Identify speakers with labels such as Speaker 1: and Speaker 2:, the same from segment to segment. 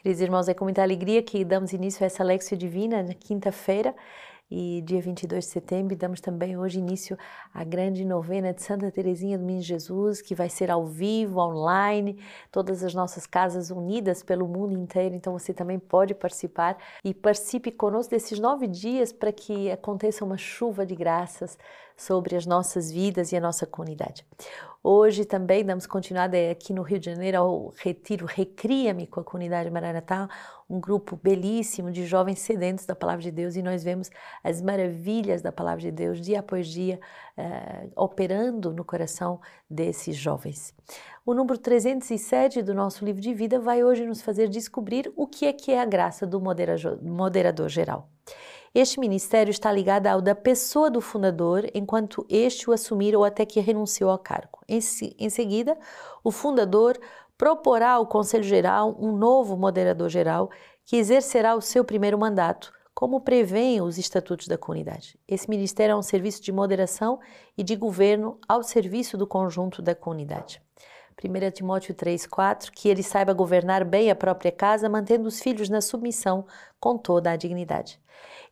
Speaker 1: Queridos irmãos, é com muita alegria que damos início a essa Lexio Divina na quinta-feira e dia 22 de setembro. Damos também hoje início à grande novena de Santa Teresinha do Menino Jesus, que vai ser ao vivo, online, todas as nossas casas unidas pelo mundo inteiro, então você também pode participar e participe conosco desses nove dias para que aconteça uma chuva de graças sobre as nossas vidas e a nossa comunidade. Hoje também damos continuidade aqui no Rio de Janeiro ao retiro Recria-me com a comunidade Maranatá, um grupo belíssimo de jovens sedentos da palavra de Deus e nós vemos as maravilhas da palavra de Deus dia após dia uh, operando no coração desses jovens. O número 307 do nosso livro de vida vai hoje nos fazer descobrir o que é que é a graça do moderador geral. Este ministério está ligado ao da pessoa do fundador enquanto este o assumir ou até que renunciou ao cargo. Em, em seguida, o fundador proporá ao Conselho Geral um novo moderador geral que exercerá o seu primeiro mandato, como prevêem os estatutos da comunidade. Esse ministério é um serviço de moderação e de governo ao serviço do conjunto da comunidade. 1 Timóteo 3,4, que ele saiba governar bem a própria casa, mantendo os filhos na submissão com toda a dignidade.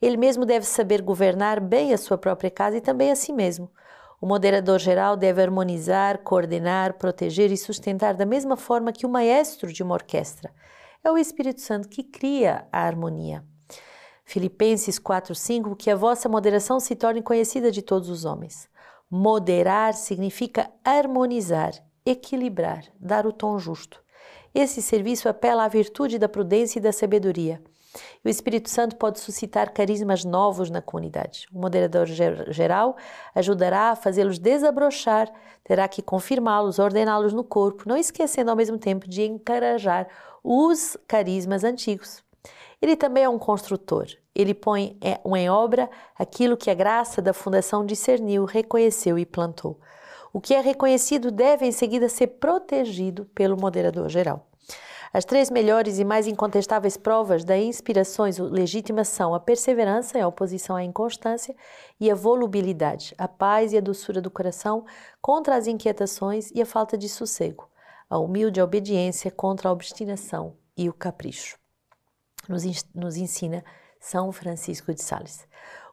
Speaker 1: Ele mesmo deve saber governar bem a sua própria casa e também a si mesmo. O moderador geral deve harmonizar, coordenar, proteger e sustentar da mesma forma que o maestro de uma orquestra. É o Espírito Santo que cria a harmonia. Filipenses 4:5 que a vossa moderação se torne conhecida de todos os homens. Moderar significa harmonizar, equilibrar, dar o tom justo. Esse serviço apela à virtude da prudência e da sabedoria. O Espírito Santo pode suscitar carismas novos na comunidade. O moderador geral ajudará a fazê-los desabrochar, terá que confirmá-los, ordená-los no corpo, não esquecendo ao mesmo tempo de encorajar os carismas antigos. Ele também é um construtor. Ele põe é, em obra aquilo que a graça da fundação discerniu, reconheceu e plantou. O que é reconhecido deve em seguida ser protegido pelo moderador geral. As três melhores e mais incontestáveis provas da inspirações legítimas são a perseverança, a oposição à inconstância, e a volubilidade, a paz e a doçura do coração contra as inquietações e a falta de sossego, a humilde obediência contra a obstinação e o capricho. Nos, nos ensina São Francisco de Sales.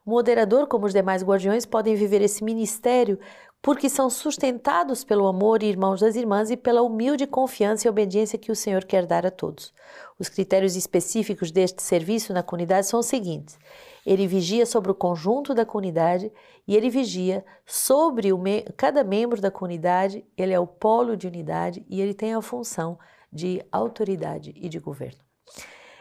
Speaker 1: O moderador, como os demais guardiões, podem viver esse ministério porque são sustentados pelo amor, irmãos das irmãs, e pela humilde confiança e obediência que o Senhor quer dar a todos. Os critérios específicos deste serviço na comunidade são os seguintes: ele vigia sobre o conjunto da comunidade e ele vigia sobre me cada membro da comunidade, ele é o polo de unidade e ele tem a função de autoridade e de governo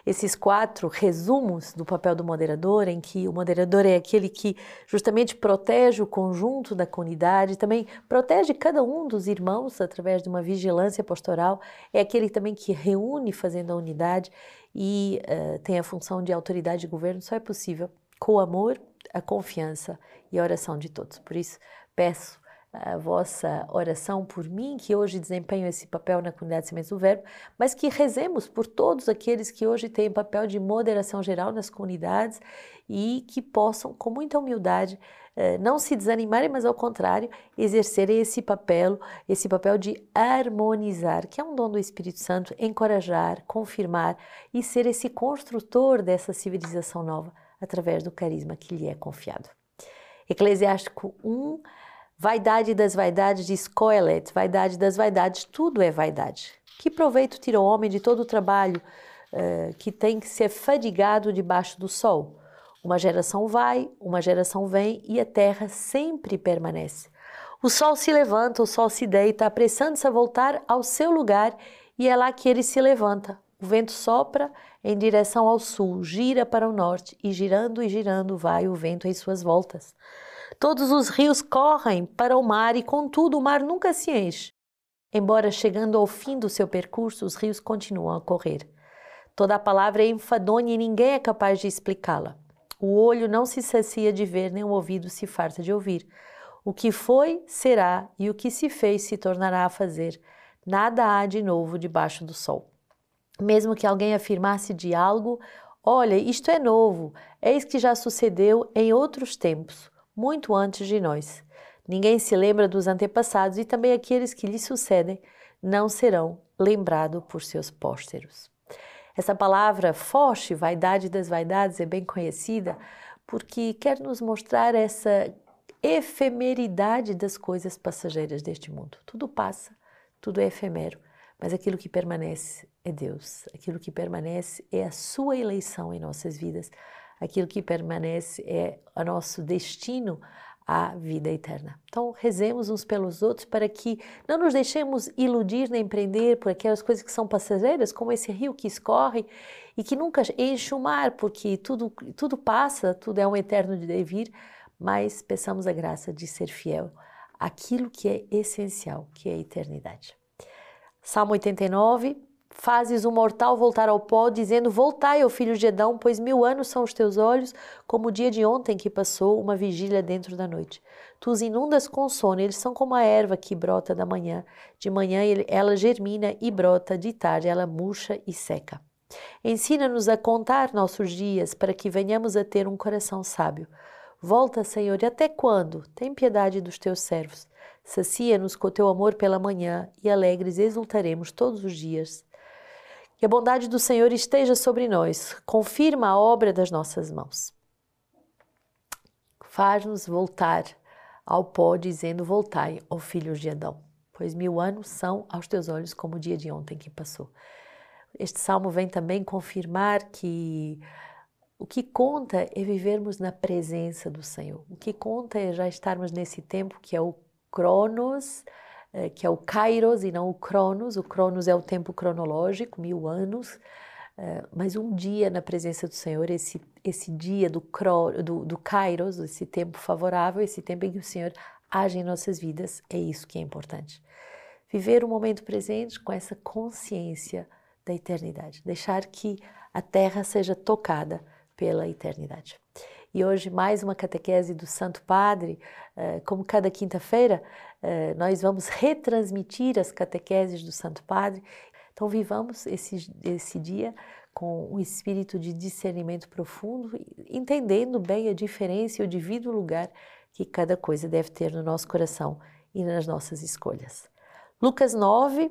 Speaker 1: esses quatro resumos do papel do moderador, em que o moderador é aquele que justamente protege o conjunto da comunidade, também protege cada um dos irmãos através de uma vigilância pastoral, é aquele também que reúne fazendo a unidade e uh, tem a função de autoridade de governo, só é possível com o amor, a confiança e a oração de todos. Por isso, peço a vossa oração por mim, que hoje desempenho esse papel na comunidade Sementes do Verbo, mas que rezemos por todos aqueles que hoje têm papel de moderação geral nas comunidades e que possam, com muita humildade, eh, não se desanimarem, mas ao contrário, exercerem esse papel, esse papel de harmonizar, que é um dom do Espírito Santo, encorajar, confirmar e ser esse construtor dessa civilização nova através do carisma que lhe é confiado. Eclesiástico 1 Vaidade das vaidades de Coelet, vaidade das vaidades, tudo é vaidade. Que proveito tira o homem de todo o trabalho uh, que tem que ser fadigado debaixo do sol? Uma geração vai, uma geração vem e a terra sempre permanece. O sol se levanta, o sol se deita, apressando-se a voltar ao seu lugar e é lá que ele se levanta. O vento sopra em direção ao sul, gira para o norte e girando e girando vai o vento em suas voltas. Todos os rios correm para o mar e, contudo, o mar nunca se enche. Embora chegando ao fim do seu percurso, os rios continuam a correr. Toda a palavra é enfadonha e ninguém é capaz de explicá-la. O olho não se sacia de ver, nem o ouvido se farta de ouvir. O que foi, será, e o que se fez se tornará a fazer. Nada há de novo debaixo do sol. Mesmo que alguém afirmasse de algo, olha, isto é novo, eis que já sucedeu em outros tempos muito antes de nós. Ninguém se lembra dos antepassados e também aqueles que lhe sucedem não serão lembrados por seus pósteros. Essa palavra foche, vaidade das vaidades, é bem conhecida porque quer nos mostrar essa efemeridade das coisas passageiras deste mundo. Tudo passa, tudo é efêmero, mas aquilo que permanece é Deus. Aquilo que permanece é a sua eleição em nossas vidas. Aquilo que permanece é o nosso destino à vida eterna. Então, rezemos uns pelos outros para que não nos deixemos iludir nem prender por aquelas coisas que são passageiras, como esse rio que escorre e que nunca enche o mar, porque tudo, tudo passa, tudo é um eterno de devir, mas peçamos a graça de ser fiel àquilo que é essencial, que é a eternidade. Salmo 89, Fazes o mortal voltar ao pó, dizendo: Voltai, ó filho de Edão, pois mil anos são os teus olhos, como o dia de ontem que passou, uma vigília dentro da noite. Tu os inundas com sono, eles são como a erva que brota da manhã. De manhã ela germina e brota, de tarde ela murcha e seca. Ensina-nos a contar nossos dias, para que venhamos a ter um coração sábio. Volta, Senhor, e até quando? Tem piedade dos teus servos. Sacia-nos com o teu amor pela manhã, e alegres exultaremos todos os dias. Que a bondade do Senhor esteja sobre nós, confirma a obra das nossas mãos. Faz-nos voltar ao pó, dizendo: Voltai, ó filhos de Adão, pois mil anos são aos teus olhos como o dia de ontem que passou. Este salmo vem também confirmar que o que conta é vivermos na presença do Senhor. O que conta é já estarmos nesse tempo que é o Cronos, que é o Kairos e não o Cronos. O Cronos é o tempo cronológico, mil anos, eh, mas um dia na presença do Senhor, esse, esse dia do, do, do Kairos, esse tempo favorável, esse tempo em que o Senhor age em nossas vidas, é isso que é importante. Viver o momento presente com essa consciência da eternidade, deixar que a terra seja tocada pela eternidade. E hoje, mais uma catequese do Santo Padre, eh, como cada quinta-feira, eh, nós vamos retransmitir as catequeses do Santo Padre. Então, vivamos esse, esse dia com um espírito de discernimento profundo, entendendo bem a diferença e o devido lugar que cada coisa deve ter no nosso coração e nas nossas escolhas. Lucas 9,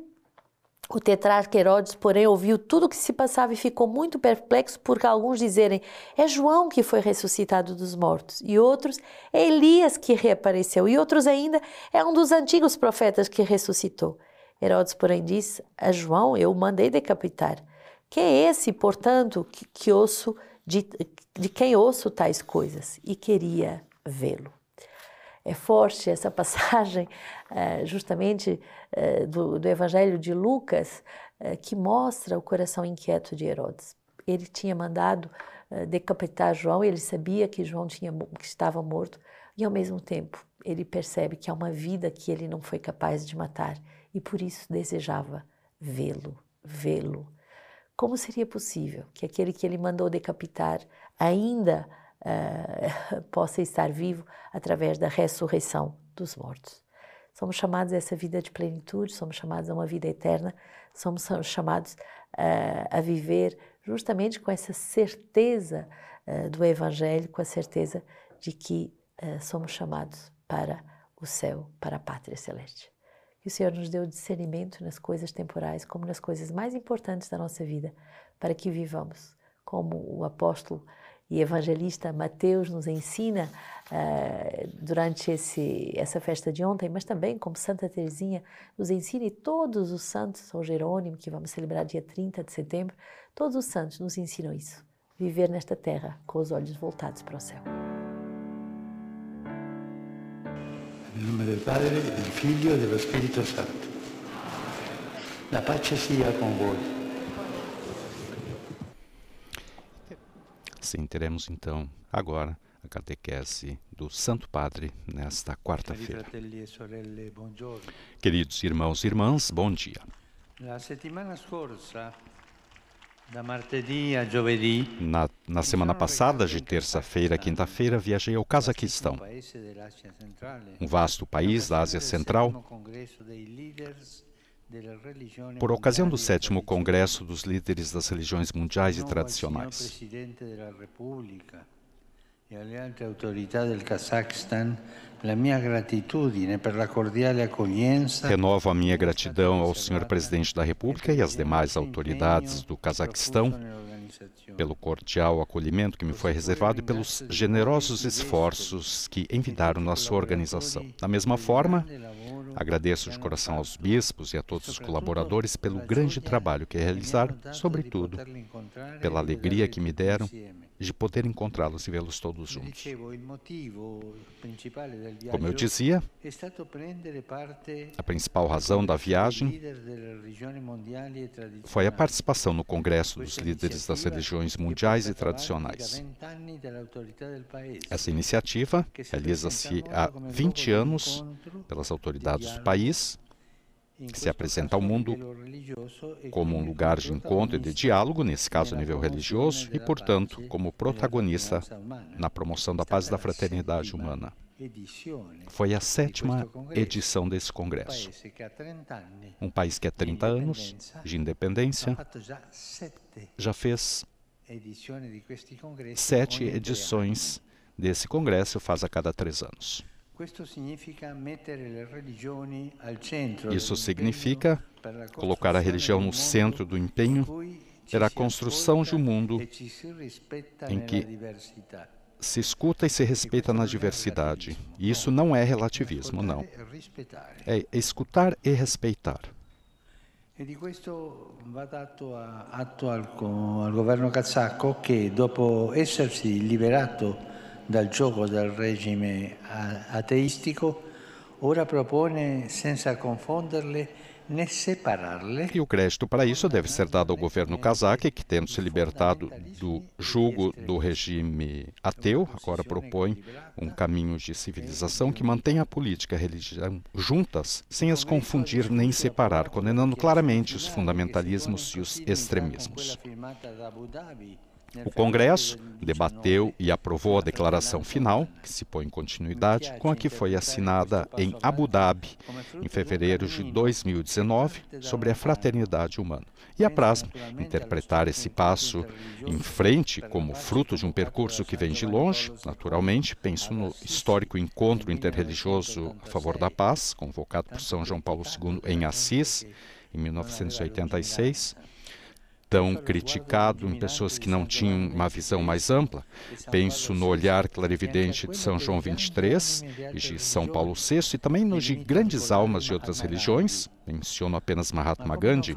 Speaker 1: o tetrarca Herodes, porém, ouviu tudo o que se passava e ficou muito perplexo porque alguns dizerem é João que foi ressuscitado dos mortos e outros é Elias que reapareceu e outros ainda é um dos antigos profetas que ressuscitou. Herodes, porém, disse a João eu mandei decapitar. Quem é esse, portanto, que, que ouço de, de quem ouço tais coisas? E queria vê-lo é forte essa passagem, eh, justamente eh, do, do Evangelho de Lucas, eh, que mostra o coração inquieto de Herodes. Ele tinha mandado decapitar João, ele sabia que João tinha, que estava morto, e ao mesmo tempo ele percebe que há uma vida que ele não foi capaz de matar e por isso desejava vê-lo, vê-lo. Como seria possível que aquele que ele mandou decapitar ainda uh, possa estar vivo através da ressurreição dos mortos. Somos chamados a essa vida de plenitude, somos chamados a uma vida eterna, somos chamados uh, a viver justamente com essa certeza uh, do Evangelho, com a certeza de que somos chamados para o céu, para a pátria celeste. Que o Senhor nos o discernimento nas coisas temporais, como nas coisas mais importantes da nossa vida, para que vivamos como o apóstolo e evangelista Mateus nos ensina uh, durante esse, essa festa de ontem, mas também como Santa Teresinha nos ensina e todos os santos, São Jerônimo, que vamos celebrar dia 30 de setembro, todos os santos nos ensinam isso, viver nesta terra com os olhos voltados para o céu.
Speaker 2: Em nome do Padre, do Filho e do Espírito Santo. Pace sia com vós.
Speaker 3: Sim, teremos então agora a catequese do Santo Padre nesta quarta-feira. Queridos irmãos e irmãs, bom dia. Na, na semana passada, de terça-feira a quinta-feira, viajei ao Cazaquistão, um vasto país da Ásia Central por ocasião do sétimo Congresso dos Líderes das Religiões Mundiais e Tradicionais.
Speaker 2: E alle altre autorità del Cazaquistão la minha gratitudine per la cordiale accoglienza.
Speaker 3: Renovo a minha gratidão ao senhor presidente da República e às demais autoridades do Cazaquistão pelo cordial acolhimento que me foi reservado e pelos generosos esforços que envidaram na sua organização. Da mesma forma, agradeço de coração aos bispos e a todos os colaboradores pelo grande trabalho que realizaram, sobretudo pela alegria que me deram de poder encontrá-los e vê-los todos juntos. Como eu dizia, a principal razão da viagem foi a participação no Congresso dos Líderes das Religiões Mundiais e Tradicionais. Essa iniciativa realiza-se há 20 anos pelas autoridades do país se apresenta ao mundo como um lugar de encontro e de diálogo, nesse caso a nível religioso, e, portanto, como protagonista na promoção da paz e da fraternidade humana. Foi a sétima edição desse congresso. Um país que há 30 anos de independência já fez sete edições desse congresso, faz a cada três anos. Isso significa colocar a religião no centro do empenho pela construção de um mundo em que se escuta e se respeita na diversidade. E isso não é relativismo, não. É escutar e respeitar.
Speaker 2: E di questo va dato atto al, al governo kazako che dopo essersi liberato dal gioco del regime ateistico, ora propone, senza confonderle né.
Speaker 3: E o crédito para isso deve ser dado ao governo cazaque, que, tendo se libertado do jugo do regime ateu, agora propõe um caminho de civilização que mantém a política e a religião juntas, sem as confundir nem separar, condenando claramente os fundamentalismos e os extremismos. O Congresso debateu e aprovou a declaração final, que se põe em continuidade com a que foi assinada em Abu Dhabi, em fevereiro de 2019, sobre a fraternidade humana. E apraz interpretar esse passo em frente como fruto de um percurso que vem de longe, naturalmente, penso no histórico encontro interreligioso a favor da paz, convocado por São João Paulo II em Assis, em 1986 tão criticado em pessoas que não tinham uma visão mais ampla. Penso no olhar clarividente de São João 23 e de São Paulo VI e também no de grandes almas de outras religiões. Menciono apenas Mahatma Gandhi.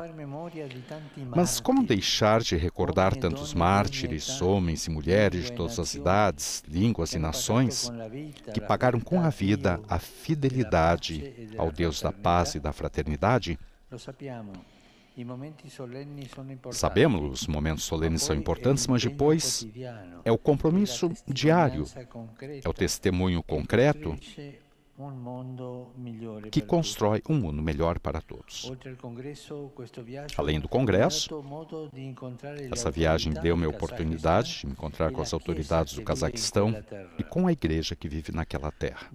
Speaker 3: Mas como deixar de recordar tantos mártires, homens e mulheres de todas as idades, línguas e nações, que pagaram com a vida a fidelidade ao Deus da paz e da fraternidade? Sabemos os momentos solenes são importantes, mas depois é o compromisso diário, é o testemunho concreto que constrói um mundo melhor para todos. Além do Congresso, essa viagem deu-me a oportunidade de me encontrar com as autoridades do Cazaquistão e com a igreja que vive naquela terra.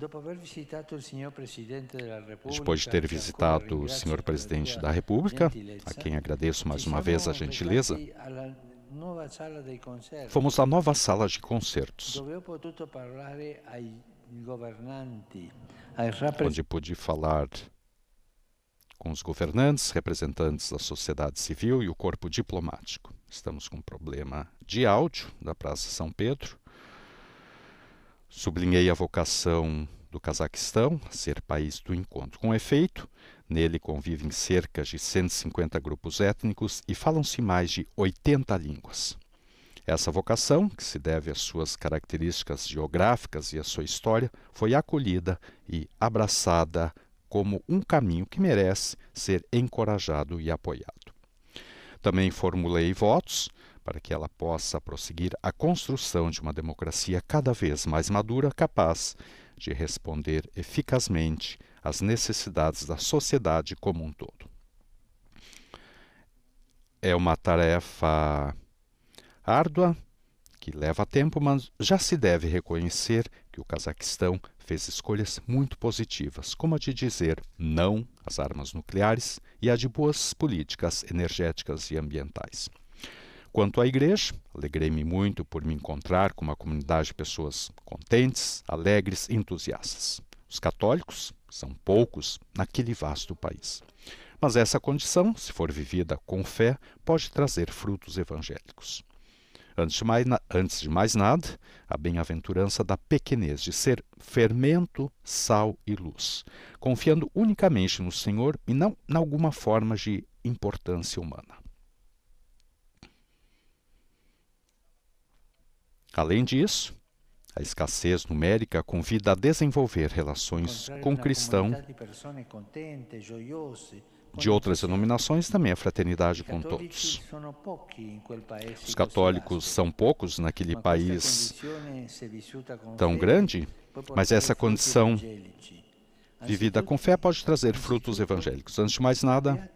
Speaker 3: Depois de ter visitado o senhor presidente da República, a quem agradeço mais uma vez a gentileza, fomos à nova sala de concertos onde pude falar com os governantes, representantes da sociedade civil e o corpo diplomático. Estamos com um problema de áudio da Praça São Pedro. Sublinhei a vocação do Cazaquistão, ser país do encontro. Com efeito, nele convivem cerca de 150 grupos étnicos e falam-se mais de 80 línguas. Essa vocação, que se deve às suas características geográficas e à sua história, foi acolhida e abraçada como um caminho que merece ser encorajado e apoiado. Também formulei votos para que ela possa prosseguir a construção de uma democracia cada vez mais madura, capaz de responder eficazmente às necessidades da sociedade como um todo. É uma tarefa árdua, que leva tempo, mas já se deve reconhecer que o Cazaquistão fez escolhas muito positivas, como a de dizer não às armas nucleares e a de boas políticas energéticas e ambientais. Quanto à igreja, alegrei-me muito por me encontrar com uma comunidade de pessoas contentes, alegres e entusiastas. Os católicos são poucos naquele vasto país. Mas essa condição, se for vivida com fé, pode trazer frutos evangélicos. Antes de mais, antes de mais nada, a bem-aventurança da pequenez, de ser fermento, sal e luz, confiando unicamente no Senhor e não em alguma forma de importância humana. Além disso, a escassez numérica convida a desenvolver relações com o cristão de outras denominações também a fraternidade com todos. Os católicos são poucos naquele país tão grande, mas essa condição vivida com fé pode trazer frutos evangélicos. Antes de mais nada,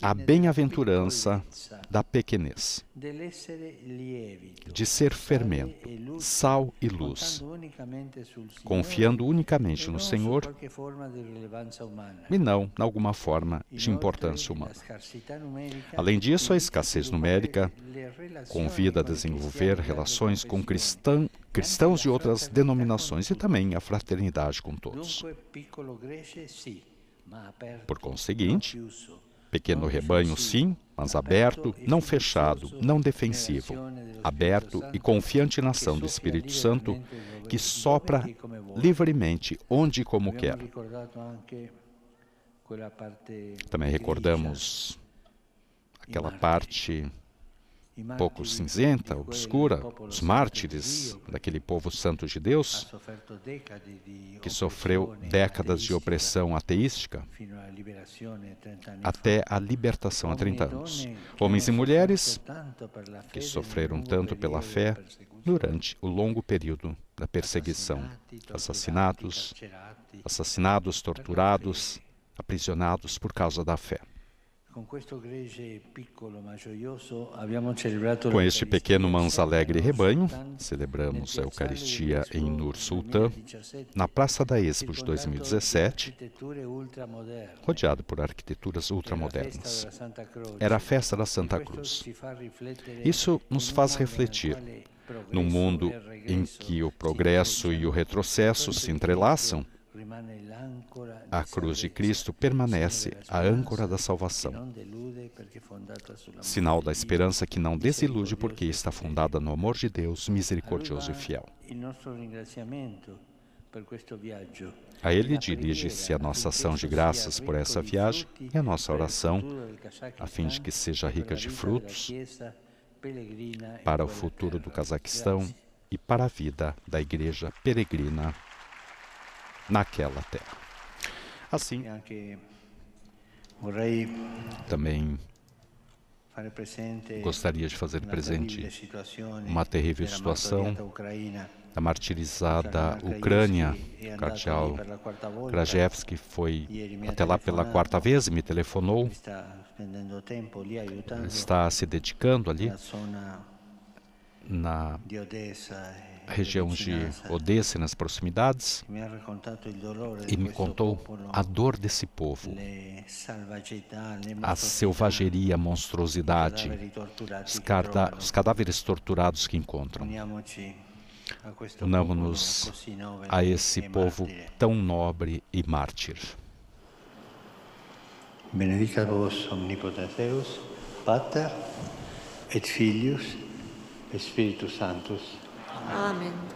Speaker 3: a bem-aventurança da pequenez, de ser fermento, sal e luz, confiando unicamente no Senhor e não em alguma forma de importância humana. Além disso, a escassez numérica convida a desenvolver relações com cristãos cristãos de outras denominações e também a fraternidade com todos. Por conseguinte, pequeno rebanho, sim, mas aberto, não fechado, não defensivo, aberto e confiante na ação do Espírito Santo que sopra livremente onde e como quer. Também recordamos aquela parte pouco cinzenta, obscura, os mártires daquele povo santo de Deus, que sofreu décadas de opressão ateística até a libertação há 30 anos. Homens e mulheres que sofreram tanto pela fé durante o longo período da perseguição, assassinados, assassinados, torturados, aprisionados por causa da fé. Com este pequeno mans alegre rebanho, celebramos a Eucaristia em Nur Sultan, na Praça da Expo de 2017, rodeado por arquiteturas ultramodernas. Era a festa da Santa Cruz. Isso nos faz refletir. Num mundo em que o progresso e o retrocesso se entrelaçam, a cruz de Cristo permanece a âncora da salvação, sinal da esperança que não desilude porque está fundada no amor de Deus misericordioso e fiel. A Ele dirige-se a nossa ação de graças por essa viagem e a nossa oração, a fim de que seja rica de frutos para o futuro do Cazaquistão e para a vida da Igreja Peregrina naquela terra. Assim, também gostaria de fazer presente uma terrível situação da martirizada Ucrânia. O cardeal Krajewski foi até lá pela quarta vez e me telefonou. Está se dedicando ali na região de Odessa, nas proximidades, e me contou a dor desse povo, a selvageria, a monstruosidade, os, os cadáveres torturados que encontram. Unamos-nos a esse povo tão nobre e mártir.
Speaker 2: Benedicat vos omnipotens Deus, Pater et Filius, Espíritu Santos.
Speaker 1: Amén.